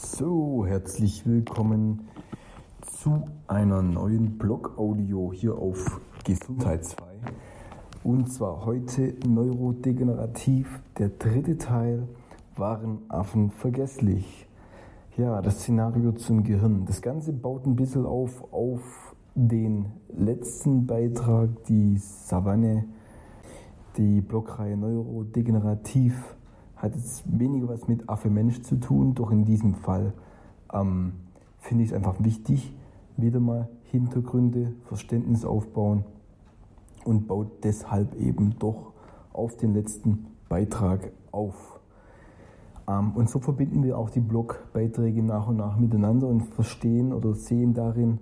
So, herzlich willkommen zu einer neuen Blog-Audio hier auf Gesundheit 2. Und zwar heute neurodegenerativ, der dritte Teil, waren Affen vergesslich? Ja, das Szenario zum Gehirn. Das Ganze baut ein bisschen auf auf den letzten Beitrag, die Savanne, die Blogreihe Neurodegenerativ hat jetzt weniger was mit Affe-Mensch zu tun, doch in diesem Fall ähm, finde ich es einfach wichtig, wieder mal Hintergründe, Verständnis aufbauen und baut deshalb eben doch auf den letzten Beitrag auf. Ähm, und so verbinden wir auch die Blogbeiträge nach und nach miteinander und verstehen oder sehen darin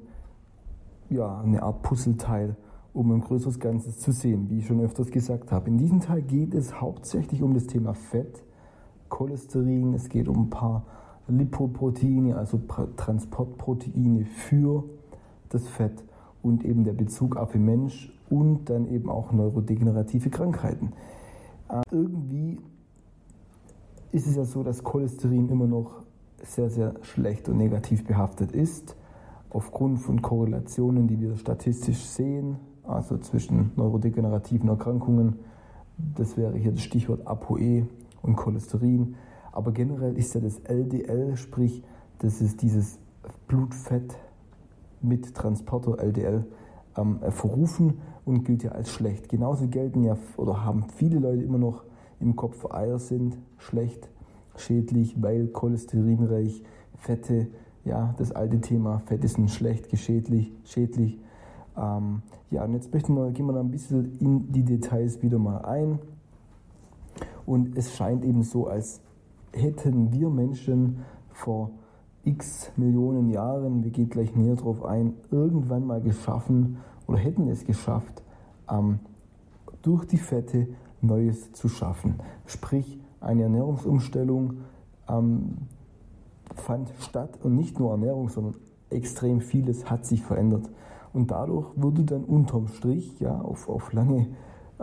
ja, eine Art Puzzleteil, um ein größeres Ganzes zu sehen, wie ich schon öfters gesagt habe. In diesem Teil geht es hauptsächlich um das Thema Fett, Cholesterin, es geht um ein paar Lipoproteine, also Transportproteine für das Fett und eben der Bezug auf den Mensch und dann eben auch neurodegenerative Krankheiten. Äh, irgendwie ist es ja so, dass Cholesterin immer noch sehr, sehr schlecht und negativ behaftet ist, aufgrund von Korrelationen, die wir statistisch sehen, also zwischen neurodegenerativen Erkrankungen. Das wäre hier das Stichwort ApoE und Cholesterin. Aber generell ist ja das LDL, sprich, das ist dieses Blutfett mit Transporter LDL ähm, verrufen und gilt ja als schlecht. Genauso gelten ja oder haben viele Leute immer noch im Kopf, Eier sind schlecht, schädlich, weil cholesterinreich, Fette, ja, das alte Thema, Fette sind schlecht, geschädlich, schädlich. Ähm, ja, und jetzt möchten wir, gehen wir ein bisschen in die Details wieder mal ein. Und es scheint eben so, als hätten wir Menschen vor x Millionen Jahren, wir gehen gleich näher drauf ein, irgendwann mal geschaffen oder hätten es geschafft, ähm, durch die Fette Neues zu schaffen. Sprich, eine Ernährungsumstellung ähm, fand statt und nicht nur Ernährung, sondern extrem vieles hat sich verändert. Und dadurch wurde dann unterm Strich, ja, auf, auf lange äh,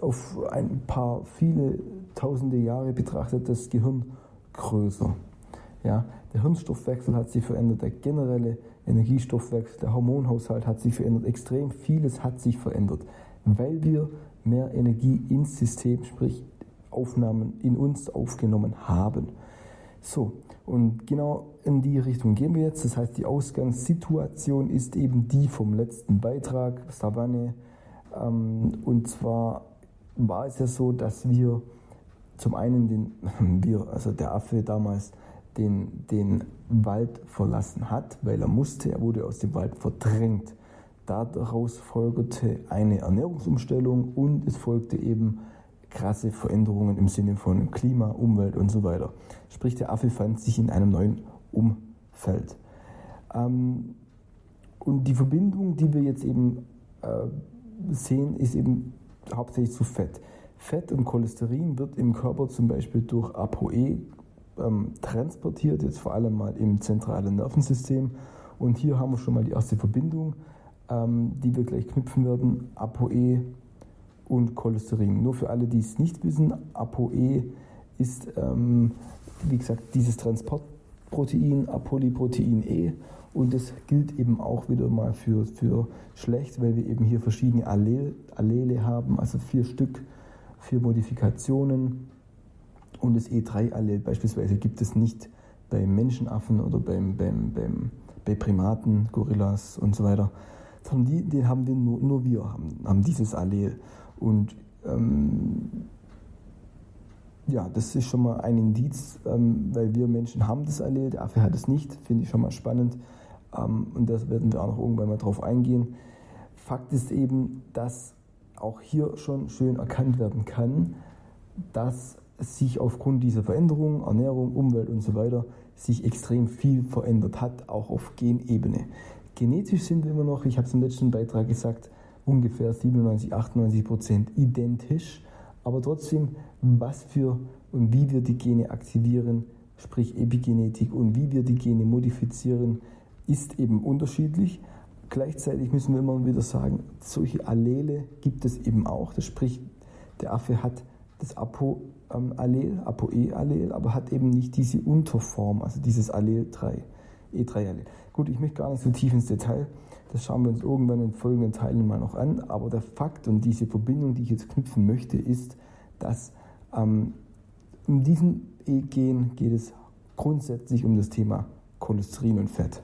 auf ein paar viele tausende Jahre betrachtet das Gehirn größer. Ja, der Hirnstoffwechsel hat sich verändert, der generelle Energiestoffwechsel, der Hormonhaushalt hat sich verändert, extrem vieles hat sich verändert, weil wir mehr Energie ins System, sprich Aufnahmen in uns aufgenommen haben. So, und genau in die Richtung gehen wir jetzt. Das heißt, die Ausgangssituation ist eben die vom letzten Beitrag, Savanne. Ähm, und zwar war es ja so, dass wir zum einen den, wir, also der Affe damals, den, den Wald verlassen hat, weil er musste, er wurde aus dem Wald verdrängt. Daraus folgte eine Ernährungsumstellung und es folgte eben krasse Veränderungen im Sinne von Klima, Umwelt und so weiter. Sprich, der Affe fand sich in einem neuen Umfeld. Ähm, und die Verbindung, die wir jetzt eben äh, sehen, ist eben hauptsächlich zu Fett. Fett und Cholesterin wird im Körper zum Beispiel durch ApoE ähm, transportiert, jetzt vor allem mal im zentralen Nervensystem. Und hier haben wir schon mal die erste Verbindung, ähm, die wir gleich knüpfen werden. ApoE und Cholesterin. Nur für alle, die es nicht wissen, ApoE ist, ähm, wie gesagt, dieses Transportprotein, Apolyprotein E. Und das gilt eben auch wieder mal für, für schlecht, weil wir eben hier verschiedene Allele, Allele haben, also vier Stück, vier Modifikationen. Und das E3-Allel beispielsweise gibt es nicht bei Menschenaffen oder beim, beim, beim, bei Primaten, Gorillas und so weiter, sondern die, den haben wir nur, nur wir haben, haben dieses Allel. Und ähm, ja, das ist schon mal ein Indiz, ähm, weil wir Menschen haben das der Affe hat es nicht, finde ich schon mal spannend. Ähm, und das werden wir auch noch irgendwann mal drauf eingehen. Fakt ist eben, dass auch hier schon schön erkannt werden kann, dass sich aufgrund dieser Veränderungen, Ernährung, Umwelt und so weiter, sich extrem viel verändert hat, auch auf Genebene. Genetisch sind wir immer noch, ich habe es im letzten Beitrag gesagt, ungefähr 97, 98 Prozent identisch, aber trotzdem, was für und wie wir die Gene aktivieren, sprich Epigenetik und wie wir die Gene modifizieren, ist eben unterschiedlich. Gleichzeitig müssen wir immer wieder sagen, solche Allele gibt es eben auch. Das spricht, der Affe hat das Apo, ähm, Allel, ApoE-Allel, aber hat eben nicht diese Unterform, also dieses Allel 3, E3-Allel. Gut, ich möchte gar nicht so tief ins Detail, das schauen wir uns irgendwann in folgenden Teilen mal noch an, aber der Fakt und diese Verbindung, die ich jetzt knüpfen möchte, ist, dass ähm, um diesen E-Gen geht es grundsätzlich um das Thema Cholesterin und Fett.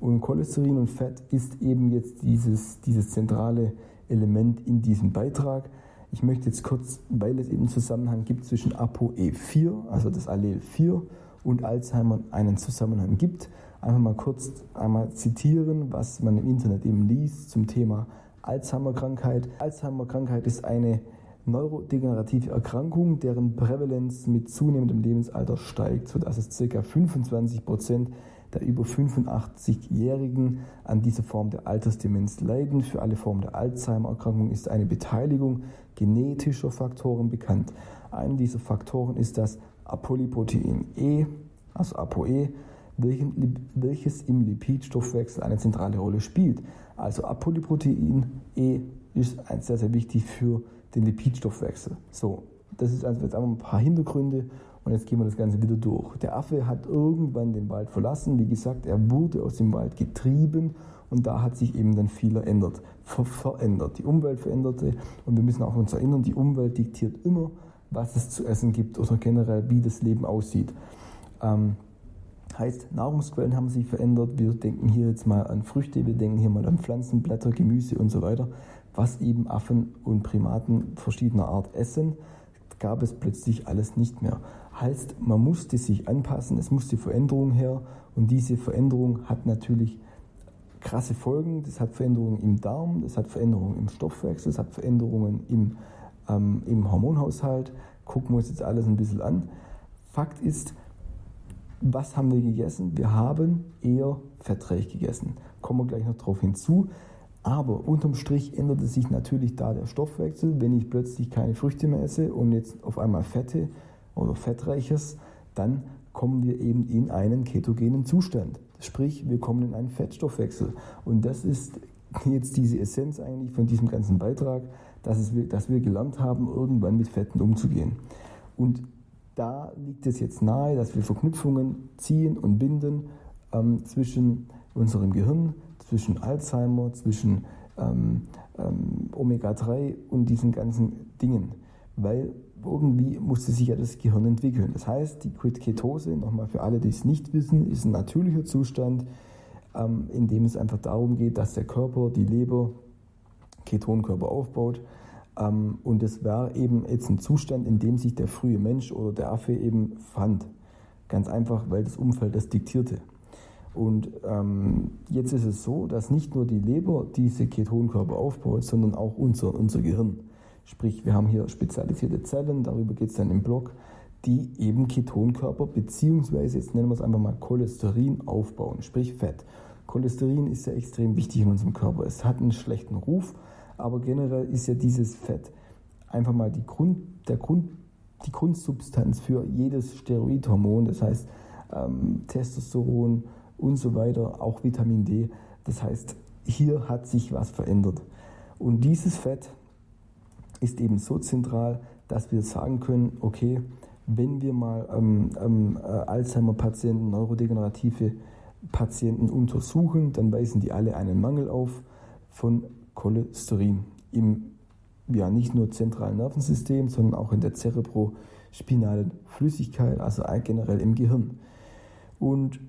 Und Cholesterin und Fett ist eben jetzt dieses, dieses zentrale Element in diesem Beitrag. Ich möchte jetzt kurz, weil es eben einen Zusammenhang gibt zwischen ApoE4, also das Allel 4, und Alzheimer einen Zusammenhang gibt, einfach mal kurz einmal zitieren, was man im Internet eben liest zum Thema Alzheimer-Krankheit. Alzheimer-Krankheit ist eine neurodegenerative Erkrankung, deren Prävalenz mit zunehmendem Lebensalter steigt, sodass es ca. 25 Prozent der über 85-Jährigen an dieser Form der Altersdemenz leiden. Für alle Formen der Alzheimer-Erkrankung ist eine Beteiligung genetischer Faktoren bekannt. Einer dieser Faktoren ist das Apolyprotein E, also ApoE, welches im Lipidstoffwechsel eine zentrale Rolle spielt. Also Apolyprotein E ist sehr, sehr wichtig für den Lipidstoffwechsel. So, das ist also jetzt einfach ein paar Hintergründe und jetzt gehen wir das Ganze wieder durch. Der Affe hat irgendwann den Wald verlassen. Wie gesagt, er wurde aus dem Wald getrieben und da hat sich eben dann viel verändert. Ver verändert. Die Umwelt veränderte und wir müssen auch uns erinnern, die Umwelt diktiert immer, was es zu essen gibt oder generell, wie das Leben aussieht. Ähm, heißt, Nahrungsquellen haben sich verändert. Wir denken hier jetzt mal an Früchte, wir denken hier mal an Pflanzen, Blätter, Gemüse und so weiter. Was eben Affen und Primaten verschiedener Art essen, gab es plötzlich alles nicht mehr. Heißt, man musste sich anpassen, es musste Veränderung her und diese Veränderung hat natürlich krasse Folgen. Das hat Veränderungen im Darm, das hat Veränderungen im Stoffwechsel, das hat Veränderungen im, ähm, im Hormonhaushalt. Gucken wir uns jetzt alles ein bisschen an. Fakt ist, was haben wir gegessen? Wir haben eher fettreich gegessen. Kommen wir gleich noch darauf hinzu. Aber unterm Strich änderte sich natürlich da der Stoffwechsel, wenn ich plötzlich keine Früchte mehr esse und jetzt auf einmal Fette oder Fettreiches, dann kommen wir eben in einen ketogenen Zustand. Sprich, wir kommen in einen Fettstoffwechsel. Und das ist jetzt diese Essenz eigentlich von diesem ganzen Beitrag, dass, es, dass wir gelernt haben, irgendwann mit Fetten umzugehen. Und da liegt es jetzt nahe, dass wir Verknüpfungen ziehen und binden ähm, zwischen unserem Gehirn, zwischen Alzheimer, zwischen ähm, ähm, Omega-3 und diesen ganzen Dingen. Weil irgendwie musste sich ja das Gehirn entwickeln. Das heißt, die Ketose, nochmal für alle, die es nicht wissen, ist ein natürlicher Zustand, ähm, in dem es einfach darum geht, dass der Körper, die Leber, Ketonkörper aufbaut. Ähm, und es war eben jetzt ein Zustand, in dem sich der frühe Mensch oder der Affe eben fand. Ganz einfach, weil das Umfeld das diktierte. Und ähm, jetzt ist es so, dass nicht nur die Leber diese Ketonkörper aufbaut, sondern auch unser, unser Gehirn. Sprich, wir haben hier spezialisierte Zellen, darüber geht es dann im Blog, die eben Ketonkörper beziehungsweise jetzt nennen wir es einfach mal Cholesterin aufbauen, sprich Fett. Cholesterin ist ja extrem wichtig in unserem Körper. Es hat einen schlechten Ruf, aber generell ist ja dieses Fett einfach mal die, Grund, der Grund, die Grundsubstanz für jedes Steroidhormon, das heißt ähm, Testosteron und so weiter, auch Vitamin D. Das heißt, hier hat sich was verändert. Und dieses Fett ist eben so zentral, dass wir sagen können, okay, wenn wir mal ähm, ähm, äh, Alzheimer-Patienten, neurodegenerative Patienten untersuchen, dann weisen die alle einen Mangel auf von Cholesterin im ja nicht nur zentralen Nervensystem, sondern auch in der cerebrospinalen Flüssigkeit, also generell im Gehirn. Und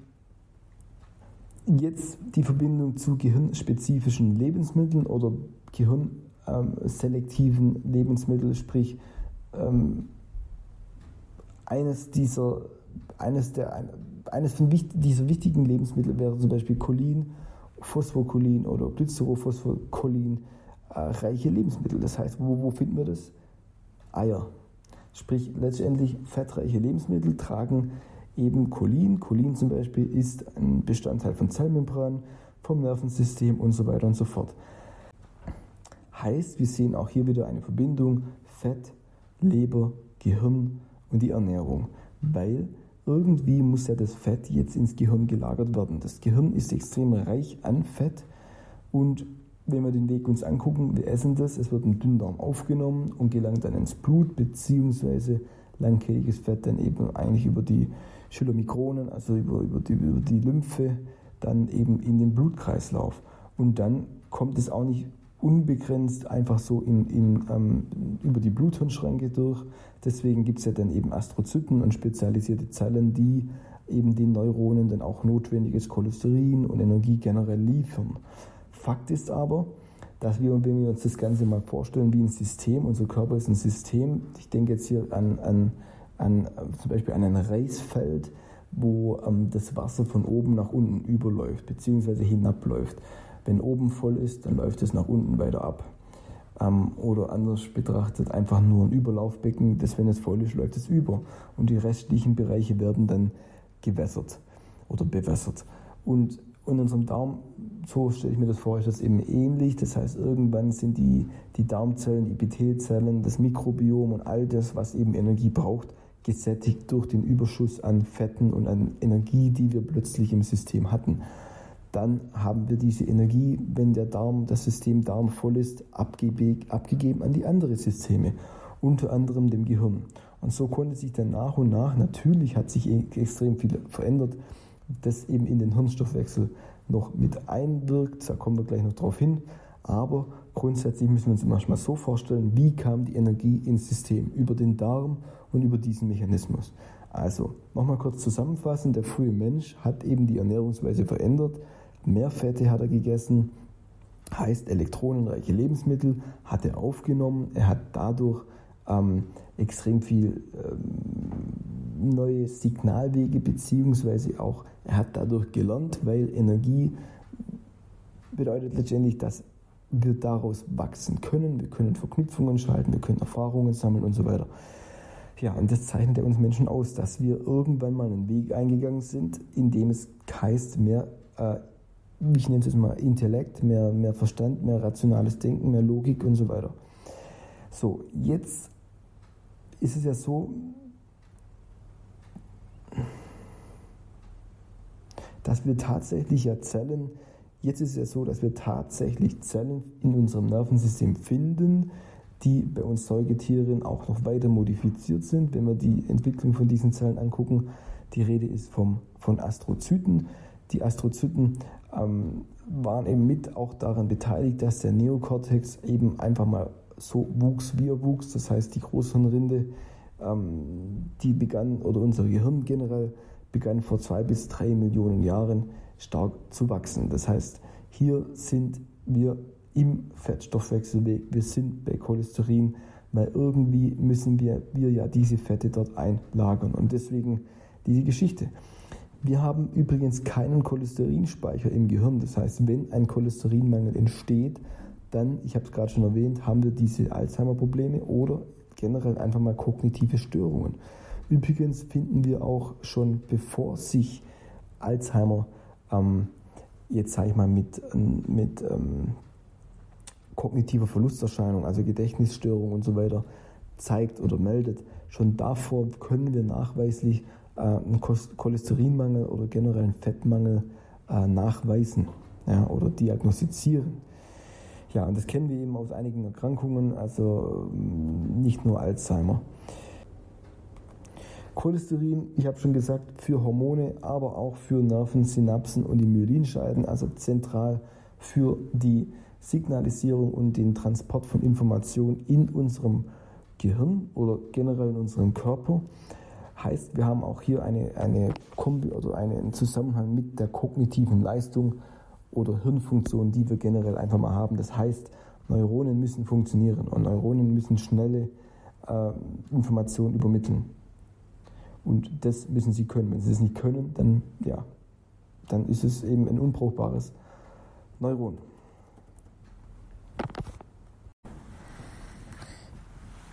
jetzt die Verbindung zu gehirnspezifischen Lebensmitteln oder Gehirn ähm, selektiven Lebensmittel, sprich ähm, eines dieser, eines der, eines von wichtig, dieser wichtigen Lebensmittel wäre zum Beispiel Cholin, Phosphocholin oder Glycerophospholin, äh, reiche Lebensmittel. Das heißt, wo, wo finden wir das? Eier. Sprich, letztendlich fettreiche Lebensmittel tragen eben Cholin. Cholin zum Beispiel ist ein Bestandteil von Zellmembran, vom Nervensystem und so weiter und so fort. Heißt, wir sehen auch hier wieder eine Verbindung Fett, Leber, Gehirn und die Ernährung, weil irgendwie muss ja das Fett jetzt ins Gehirn gelagert werden. Das Gehirn ist extrem reich an Fett und wenn wir den Weg uns angucken, wir essen das, es wird im Dünndarm aufgenommen und gelangt dann ins Blut bzw. langkettiges Fett dann eben eigentlich über die Chylomikronen, also über, über, die, über die Lymphe, dann eben in den Blutkreislauf. Und dann kommt es auch nicht unbegrenzt einfach so in, in, ähm, über die Bluthirnschränke durch. Deswegen gibt es ja dann eben Astrozyten und spezialisierte Zellen, die eben den Neuronen dann auch notwendiges Cholesterin und Energie generell liefern. Fakt ist aber, dass wir, wenn wir uns das Ganze mal vorstellen wie ein System, unser Körper ist ein System, ich denke jetzt hier an, an, an zum Beispiel an ein Reisfeld, wo ähm, das Wasser von oben nach unten überläuft, beziehungsweise hinabläuft. Wenn oben voll ist, dann läuft es nach unten weiter ab. Ähm, oder anders betrachtet einfach nur ein Überlaufbecken, das wenn es voll ist, läuft es über. Und die restlichen Bereiche werden dann gewässert oder bewässert. Und in unserem Darm, so stelle ich mir das vor, ist das eben ähnlich. Das heißt, irgendwann sind die, die Darmzellen, die Epithelzellen, das Mikrobiom und all das, was eben Energie braucht, gesättigt durch den Überschuss an Fetten und an Energie, die wir plötzlich im System hatten dann haben wir diese Energie, wenn der Darm, das System Darm voll ist, abgegeben an die anderen Systeme, unter anderem dem Gehirn. Und so konnte sich dann nach und nach, natürlich hat sich e- extrem viel verändert, das eben in den Hirnstoffwechsel noch mit einwirkt, da kommen wir gleich noch drauf hin, aber grundsätzlich müssen wir uns manchmal so vorstellen, wie kam die Energie ins System? Über den Darm und über diesen Mechanismus. Also, nochmal kurz zusammenfassen, der frühe Mensch hat eben die Ernährungsweise verändert, Mehr Fette hat er gegessen, heißt elektronenreiche Lebensmittel hat er aufgenommen. Er hat dadurch ähm, extrem viel ähm, neue Signalwege beziehungsweise auch er hat dadurch gelernt, weil Energie bedeutet letztendlich, dass wir daraus wachsen können. Wir können Verknüpfungen schalten, wir können Erfahrungen sammeln und so weiter. Ja, und das zeichnet ja uns Menschen aus, dass wir irgendwann mal einen Weg eingegangen sind, in dem es heißt, mehr äh, ich nenne es jetzt mal Intellekt, mehr, mehr Verstand, mehr rationales Denken, mehr Logik und so weiter. So, jetzt ist es ja so, dass wir tatsächlich ja Zellen, jetzt ist es ja so, dass wir tatsächlich Zellen in unserem Nervensystem finden, die bei uns Säugetieren auch noch weiter modifiziert sind. Wenn wir die Entwicklung von diesen Zellen angucken, die Rede ist vom, von Astrozyten. Die Astrozyten ähm, waren eben mit auch daran beteiligt, dass der Neokortex eben einfach mal so wuchs, wie er wuchs. Das heißt, die Großhirnrinde, ähm, die begann, oder unser Gehirn generell, begann vor zwei bis drei Millionen Jahren stark zu wachsen. Das heißt, hier sind wir im Fettstoffwechselweg, wir sind bei Cholesterin, weil irgendwie müssen wir, wir ja diese Fette dort einlagern. Und deswegen diese Geschichte. Wir haben übrigens keinen Cholesterinspeicher im Gehirn. Das heißt, wenn ein Cholesterinmangel entsteht, dann, ich habe es gerade schon erwähnt, haben wir diese Alzheimer-Probleme oder generell einfach mal kognitive Störungen. Übrigens finden wir auch schon, bevor sich Alzheimer ähm, jetzt sage ich mal mit, mit ähm, kognitiver Verlusterscheinung, also Gedächtnisstörung und so weiter, zeigt oder meldet, schon davor können wir nachweislich einen Cholesterinmangel oder generell einen Fettmangel äh, nachweisen ja, oder diagnostizieren. Ja, und das kennen wir eben aus einigen Erkrankungen, also ähm, nicht nur Alzheimer. Cholesterin, ich habe schon gesagt, für Hormone, aber auch für Nerven, Synapsen und die Myelinscheiden, also zentral für die Signalisierung und den Transport von Informationen in unserem Gehirn oder generell in unserem Körper. Heißt, wir haben auch hier eine, eine Kombi oder einen Zusammenhang mit der kognitiven Leistung oder Hirnfunktion, die wir generell einfach mal haben. Das heißt, Neuronen müssen funktionieren und Neuronen müssen schnelle äh, Informationen übermitteln. Und das müssen sie können. Wenn sie es nicht können, dann, ja, dann ist es eben ein unbrauchbares Neuron.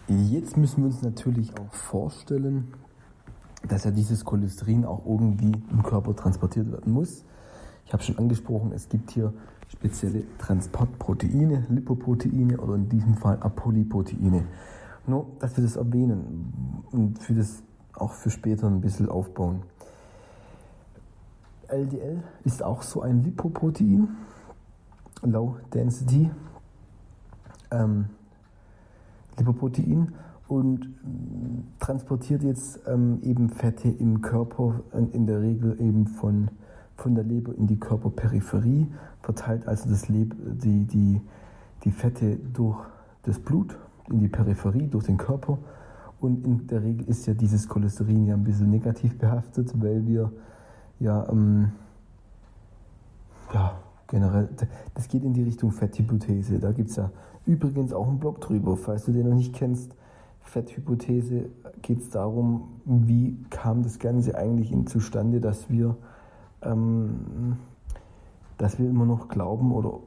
Jetzt müssen wir uns natürlich auch vorstellen, dass ja dieses Cholesterin auch irgendwie im Körper transportiert werden muss. Ich habe schon angesprochen, es gibt hier spezielle Transportproteine, Lipoproteine oder in diesem Fall Apolyproteine. Nur, dass wir das erwähnen und für das auch für später ein bisschen aufbauen. LDL ist auch so ein Lipoprotein, Low Density ähm, Lipoprotein und transportiert jetzt ähm, eben Fette im Körper, in der Regel eben von, von der Leber in die Körperperipherie, verteilt also das Leb die, die, die Fette durch das Blut in die Peripherie, durch den Körper. Und in der Regel ist ja dieses Cholesterin ja ein bisschen negativ behaftet, weil wir ja, ähm, ja generell, das geht in die Richtung Fetthypothese. Da gibt es ja übrigens auch einen Blog drüber, falls du den noch nicht kennst Fetthypothese geht es darum, wie kam das Ganze eigentlich in zustande, dass wir, ähm, dass wir immer noch glauben oder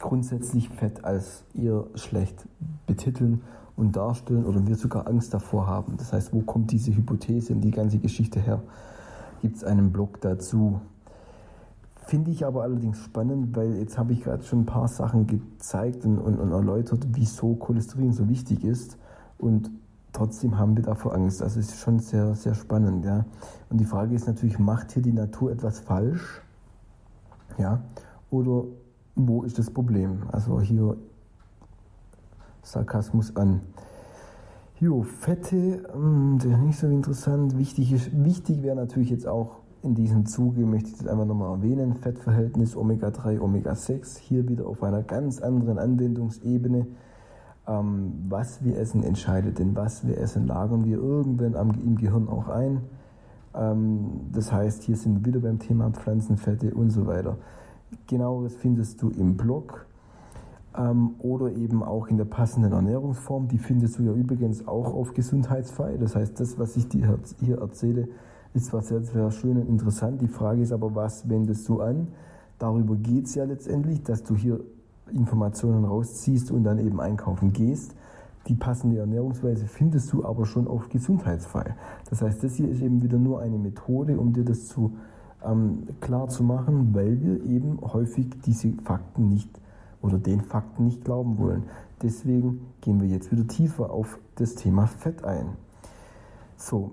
grundsätzlich Fett als eher schlecht betiteln und darstellen oder wir sogar Angst davor haben. Das heißt, wo kommt diese Hypothese und die ganze Geschichte her? Gibt es einen Blog dazu? Finde ich aber allerdings spannend, weil jetzt habe ich gerade schon ein paar Sachen gezeigt und, und, und erläutert, wieso Cholesterin so wichtig ist. Und trotzdem haben wir davor Angst. Also es ist schon sehr, sehr spannend. Ja. Und die Frage ist natürlich, macht hier die Natur etwas falsch? Ja. Oder wo ist das Problem? Also hier Sarkasmus an. Jo, Fette, hm, das ist nicht so interessant. Wichtig, ist, wichtig wäre natürlich jetzt auch in diesem Zuge, möchte ich das einfach nochmal erwähnen, Fettverhältnis Omega-3, Omega-6, hier wieder auf einer ganz anderen Anwendungsebene ähm, was wir essen, entscheidet denn, was wir essen, lagern wir irgendwann am, im Gehirn auch ein. Ähm, das heißt, hier sind wir wieder beim Thema Pflanzenfette und so weiter. Genaueres findest du im Blog ähm, oder eben auch in der passenden Ernährungsform. Die findest du ja übrigens auch auf Gesundheitsfrei. Das heißt, das, was ich dir hier erzähle, ist zwar sehr, sehr schön und interessant. Die Frage ist aber, was wendest du an? Darüber geht es ja letztendlich, dass du hier Informationen rausziehst und dann eben einkaufen gehst. Die passende Ernährungsweise findest du aber schon auf gesundheitsfrei. Das heißt, das hier ist eben wieder nur eine Methode, um dir das zu ähm, klar zu machen, weil wir eben häufig diese Fakten nicht oder den Fakten nicht glauben wollen. Deswegen gehen wir jetzt wieder tiefer auf das Thema Fett ein. So,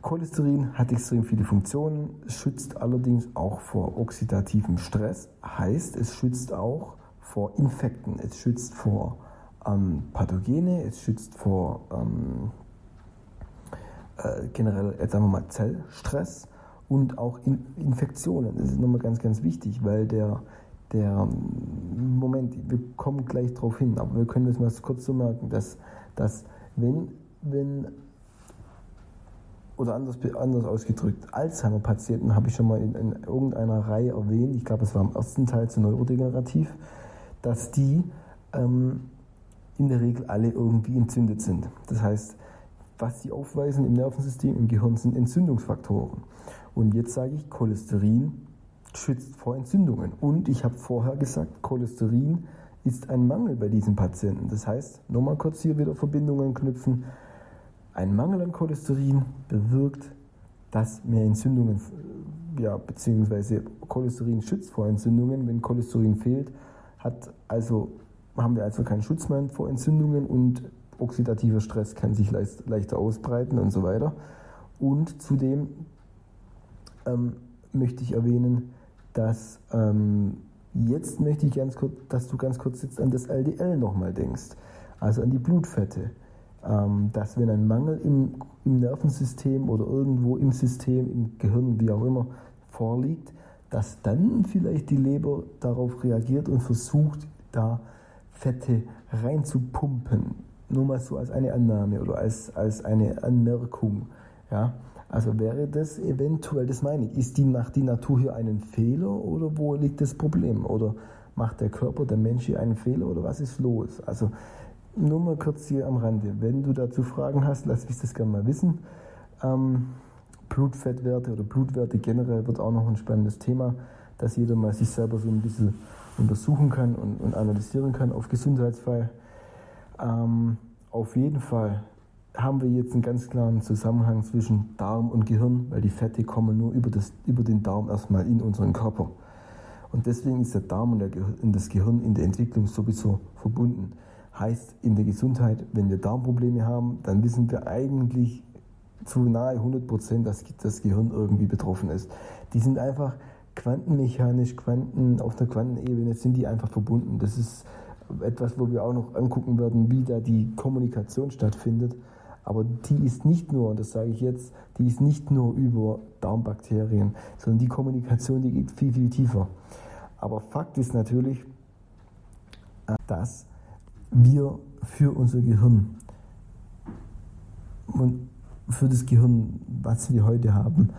Cholesterin hat extrem viele Funktionen, schützt allerdings auch vor oxidativem Stress, heißt es schützt auch vor Infekten, es schützt vor ähm, Pathogene, es schützt vor ähm, äh, generell, jetzt sagen wir mal, Zellstress und auch in Infektionen. Das ist nochmal ganz, ganz wichtig, weil der, der Moment, wir kommen gleich darauf hin, aber wir können das mal kurz so merken, dass, dass wenn, wenn oder anders, anders ausgedrückt, Alzheimer-Patienten habe ich schon mal in, in, irgendeiner Reihe erwähnt, ich glaube, es war im ersten Teil zu neurodegenerativ, dass die ähm, in der Regel alle irgendwie entzündet sind. Das heißt, was sie aufweisen im Nervensystem, im Gehirn sind Entzündungsfaktoren. Und jetzt sage ich, Cholesterin schützt vor Entzündungen. Und ich habe vorher gesagt, Cholesterin ist ein Mangel bei diesen Patienten. Das heißt, nochmal kurz hier wieder Verbindungen knüpfen. Ein Mangel an Cholesterin bewirkt, dass mehr Entzündungen, ja, beziehungsweise Cholesterin schützt vor Entzündungen. Wenn Cholesterin fehlt, hat also, haben wir also keinen Schutz mehr vor Entzündungen und oxidativer Stress kann sich leicht, leichter ausbreiten und so weiter. Und zudem ähm, möchte ich erwähnen, dass ähm, jetzt möchte ich ganz kurz, dass du ganz kurz jetzt an das LDL nochmal denkst, also an die Blutfette. Ähm, dass wenn ein Mangel im, im Nervensystem oder irgendwo im System, im Gehirn, wie auch immer, vorliegt, dass dann vielleicht die Leber darauf reagiert und versucht, da Fette reinzupumpen. Nur mal so als eine Annahme oder als, als eine Anmerkung. Ja? Also wäre das eventuell, das meine ich, ist die, macht die Natur hier einen Fehler oder wo liegt das Problem? Oder macht der Körper, der Mensch hier einen Fehler oder was ist los? Also nur mal kurz hier am Rande. Wenn du dazu Fragen hast, lass mich das gerne mal wissen. Ähm, Blutfettwerte oder Blutwerte generell wird auch noch ein spannendes Thema, dass jeder mal sich selber so ein bisschen untersuchen kann und, und analysieren kann auf Gesundheitsfall. Ähm, auf jeden Fall haben wir jetzt einen ganz klaren Zusammenhang zwischen Darm und Gehirn, weil die Fette kommen nur über, das, über den Darm erstmal in unseren Körper. Und deswegen ist der Darm und, der und das Gehirn in der Entwicklung sowieso verbunden. Heißt in der Gesundheit, wenn wir Darmprobleme haben, dann wissen wir eigentlich zu nahe 100 Prozent, dass das Gehirn irgendwie betroffen ist. Die sind einfach quantenmechanisch, Quanten, auf der Quantenebene sind die einfach verbunden. Das ist etwas, wo wir auch noch angucken werden, wie da die Kommunikation stattfindet. Aber die ist nicht nur, und das sage ich jetzt, die ist nicht nur über Darmbakterien, sondern die Kommunikation, die geht viel, viel tiefer. Aber Fakt ist natürlich, dass wir für unser Gehirn und für das Gehirn, was wir heute haben,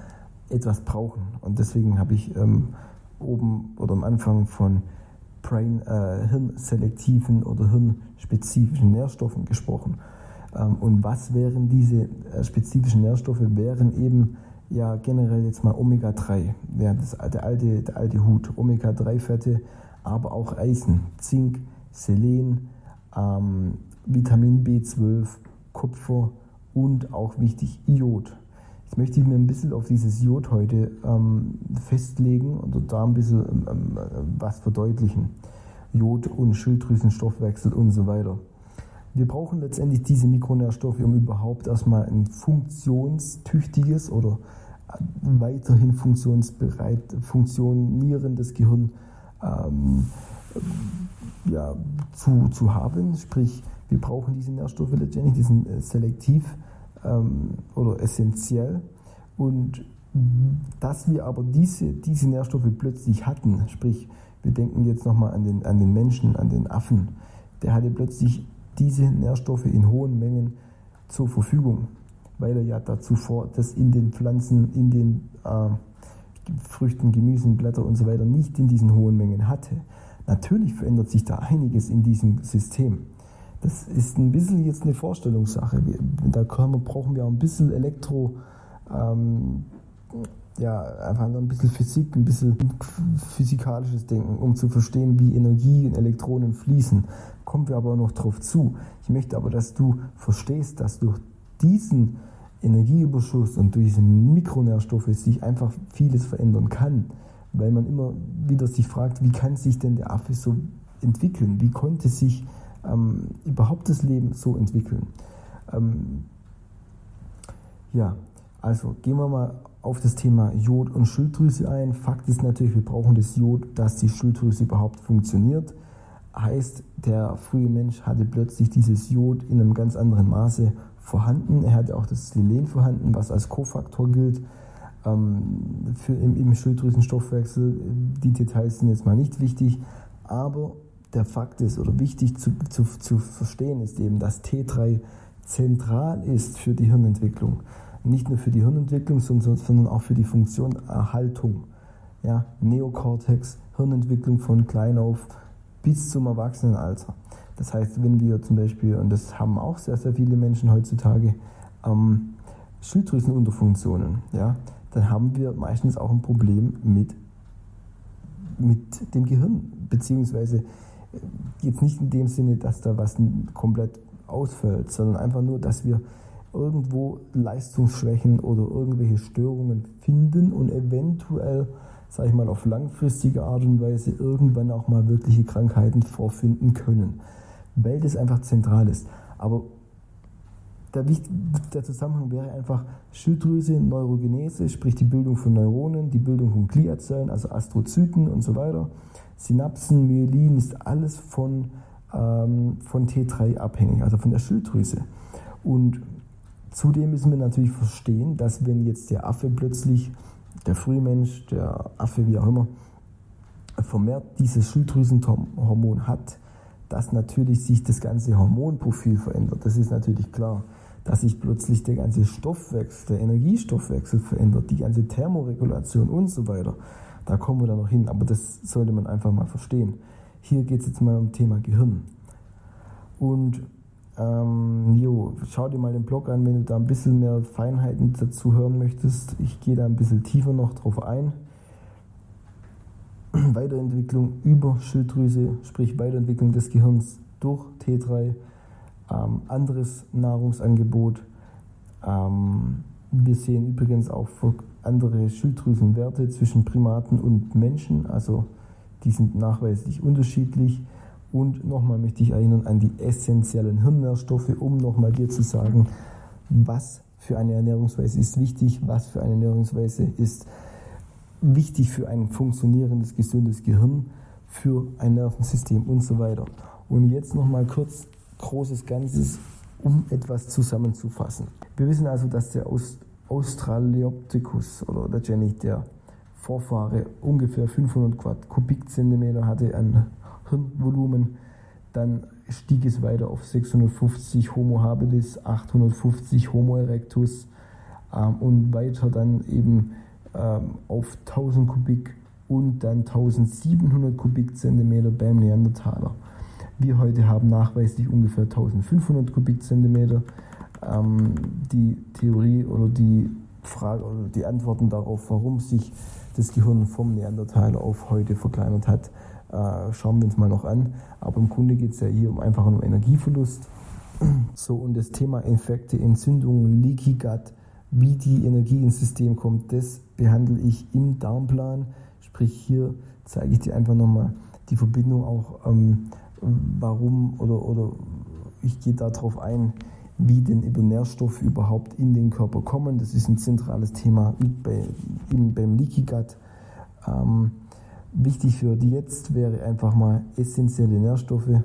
etwas brauchen. Und deswegen habe ich ähm, oben oder am Anfang von Brain, äh, hirnselektiven oder hirnspezifischen Nährstoffen gesprochen. Ähm, und was wären diese äh, spezifischen Nährstoffe? Wären eben ja generell jetzt mal Omega-3, ja, das, der, alte, der alte Hut, Omega-3-Fette, aber auch Eisen, Zink, Selen, ähm, Vitamin B12, Kupfer und auch wichtig Iod. Jetzt möchte ich mir ein bisschen auf dieses Jod heute ähm, festlegen und da ein bisschen ähm, ähm, was verdeutlichen. Jod und Schilddrüsenstoffwechsel und so weiter. Wir brauchen letztendlich diese Mikronährstoffe, um überhaupt erstmal ein funktionstüchtiges oder äh, weiterhin funktionsbereit, funktionierendes Gehirn ähm, ja, zu, zu haben. Sprich, wir brauchen diese Nährstoffe letztendlich, die sind äh, selektiv ähm, oder essentiell. Und dass wir aber diese, diese Nährstoffe plötzlich hatten, sprich, wir denken jetzt nochmal an den, an den Menschen, an den Affen, der hatte plötzlich diese Nährstoffe in hohen Mengen zur Verfügung, weil er ja dazu vor, das in den Pflanzen, in den äh, Früchten, Gemüsen, Blätter und so weiter nicht in diesen hohen Mengen hatte. Natürlich verändert sich da einiges in diesem System. Das ist ein bisschen jetzt eine Vorstellungssache. Da wir, brauchen wir auch ein bisschen Elektro, ähm, ja, einfach ein bisschen Physik, ein bisschen physikalisches Denken, um zu verstehen, wie Energie und Elektronen fließen. Kommen wir aber noch drauf zu. Ich möchte aber, dass du verstehst, dass durch diesen Energieüberschuss und durch diese Mikronährstoffe sich einfach vieles verändern kann. Weil man immer wieder sich fragt, wie kann sich denn der Affe so entwickeln? Wie konnte sich ähm, überhaupt das Leben so entwickeln. Ähm, ja, also gehen wir mal auf das Thema Jod und Schilddrüse ein. Fakt ist natürlich, wir brauchen das Jod, dass die Schilddrüse überhaupt funktioniert. Heißt, der frühe Mensch hatte plötzlich dieses Jod in einem ganz anderen Maße vorhanden. Er hatte auch das Selen vorhanden, was als Kofaktor gilt ähm, für im, im Schilddrüsenstoffwechsel. Die Details sind jetzt mal nicht wichtig, aber der Fakt ist oder wichtig zu, zu, zu verstehen ist eben, dass T3 zentral ist für die Hirnentwicklung. Nicht nur für die Hirnentwicklung, sondern, auch für die Funktionerhaltung. Ja, Neokortex, Hirnentwicklung von klein auf bis zum Erwachsenenalter. Das heißt, wenn wir zum Beispiel, und das haben auch sehr, sehr viele Menschen heutzutage, ähm, Schilddrüsenunterfunktionen, ja, dann haben wir meistens auch ein Problem mit, mit dem Gehirn, beziehungsweise jetzt nicht in dem Sinne, dass da was komplett ausfällt, sondern einfach nur, dass wir irgendwo Leistungsschwächen oder irgendwelche Störungen finden und eventuell, sage ich mal, auf langfristige Art und Weise irgendwann auch mal wirkliche Krankheiten vorfinden können, weil das einfach zentral ist. Aber der, der Zusammenhang wäre einfach Schilddrüse, Neurogenese, sprich die Bildung von Neuronen, die Bildung von Gliazellen, also Astrozyten und so weiter. Synapsen, Myelin ist alles von, ähm, von T3 abhängig, also von der Schilddrüse. Und zudem müssen wir natürlich verstehen, dass wenn jetzt der Affe plötzlich, der Frühmensch, der Affe, wie auch immer, vermehrt dieses Schilddrüsenhormon hat, dass natürlich sich das ganze Hormonprofil verändert. Das ist natürlich klar dass sich plötzlich der ganze Stoffwechsel, der Energiestoffwechsel verändert, die ganze Thermoregulation und so weiter. Da kommen wir dann noch hin, aber das sollte man einfach mal verstehen. Hier geht es jetzt mal um Thema Gehirn. Und ähm, jo, schau dir mal den Blog an, wenn du da ein bisschen mehr Feinheiten dazu hören möchtest. Ich gehe da ein bisschen tiefer noch drauf ein. Weiterentwicklung über Schilddrüse, sprich Weiterentwicklung des Gehirns durch T3 ähm, anderes Nahrungsangebot. Ähm, wir sehen übrigens auch andere Schilddrüsenwerte zwischen Primaten und Menschen, also die sind nachweislich unterschiedlich. Und nochmal möchte ich erinnern an die essentiellen Hirnnährstoffe, um nochmal dir zu sagen, was für eine Ernährungsweise ist wichtig, was für eine Ernährungsweise ist wichtig für ein funktionierendes, gesundes Gehirn, für ein Nervensystem und so weiter. Und jetzt nochmal kurz großes Ganzes, um etwas zusammenzufassen. Wir wissen also, dass der Australopithecus oder letztendlich der Vorfahre ungefähr 500 Kubikzentimeter hatte an Hirnvolumen. Dann stieg es weiter auf 650 Homo habilis, 850 Homo erectus ähm, und weiter dann eben ähm, auf 1000 Kubik und dann 1700 Kubikzentimeter beim Neandertaler. Wir heute haben nachweislich ungefähr 1500 Kubikzentimeter. Ähm, die Theorie oder die Frage oder die Antworten darauf, warum sich das Gehirn vom Neandertaler auf heute verkleinert hat, äh, schauen wir uns mal noch an. Aber im Grunde geht es ja hier um einfach um Energieverlust. So, und das Thema Infekte, Entzündungen, Leaky Gut, wie die Energie ins System kommt, das behandle ich im Darmplan. Sprich, hier zeige ich dir einfach nochmal die Verbindung auch, ähm, warum oder, oder ich gehe darauf ein, wie denn über Nährstoffe überhaupt in den Körper kommen. Das ist ein zentrales Thema bei, im, beim Leaky Gut. Ähm, wichtig für die jetzt wäre einfach mal essentielle Nährstoffe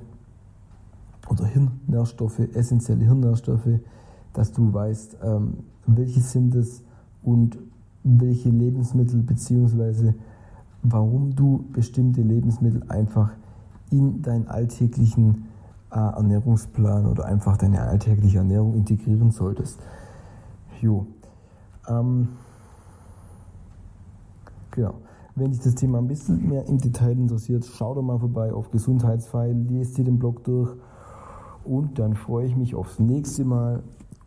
oder Hirnnährstoffe, essentielle Hirnnährstoffe, dass du weißt, ähm, welche sind es und welche Lebensmittel bzw. warum du bestimmte Lebensmittel einfach in deinen alltäglichen äh, Ernährungsplan oder einfach deine alltägliche Ernährung integrieren solltest. Jo. Ähm, genau. Wenn dich das Thema ein bisschen mehr im Detail interessiert, schau doch mal vorbei auf Gesundheitsfeil, lest dir den Blog durch und dann freue ich mich aufs nächste Mal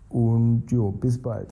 und jo, bis bald.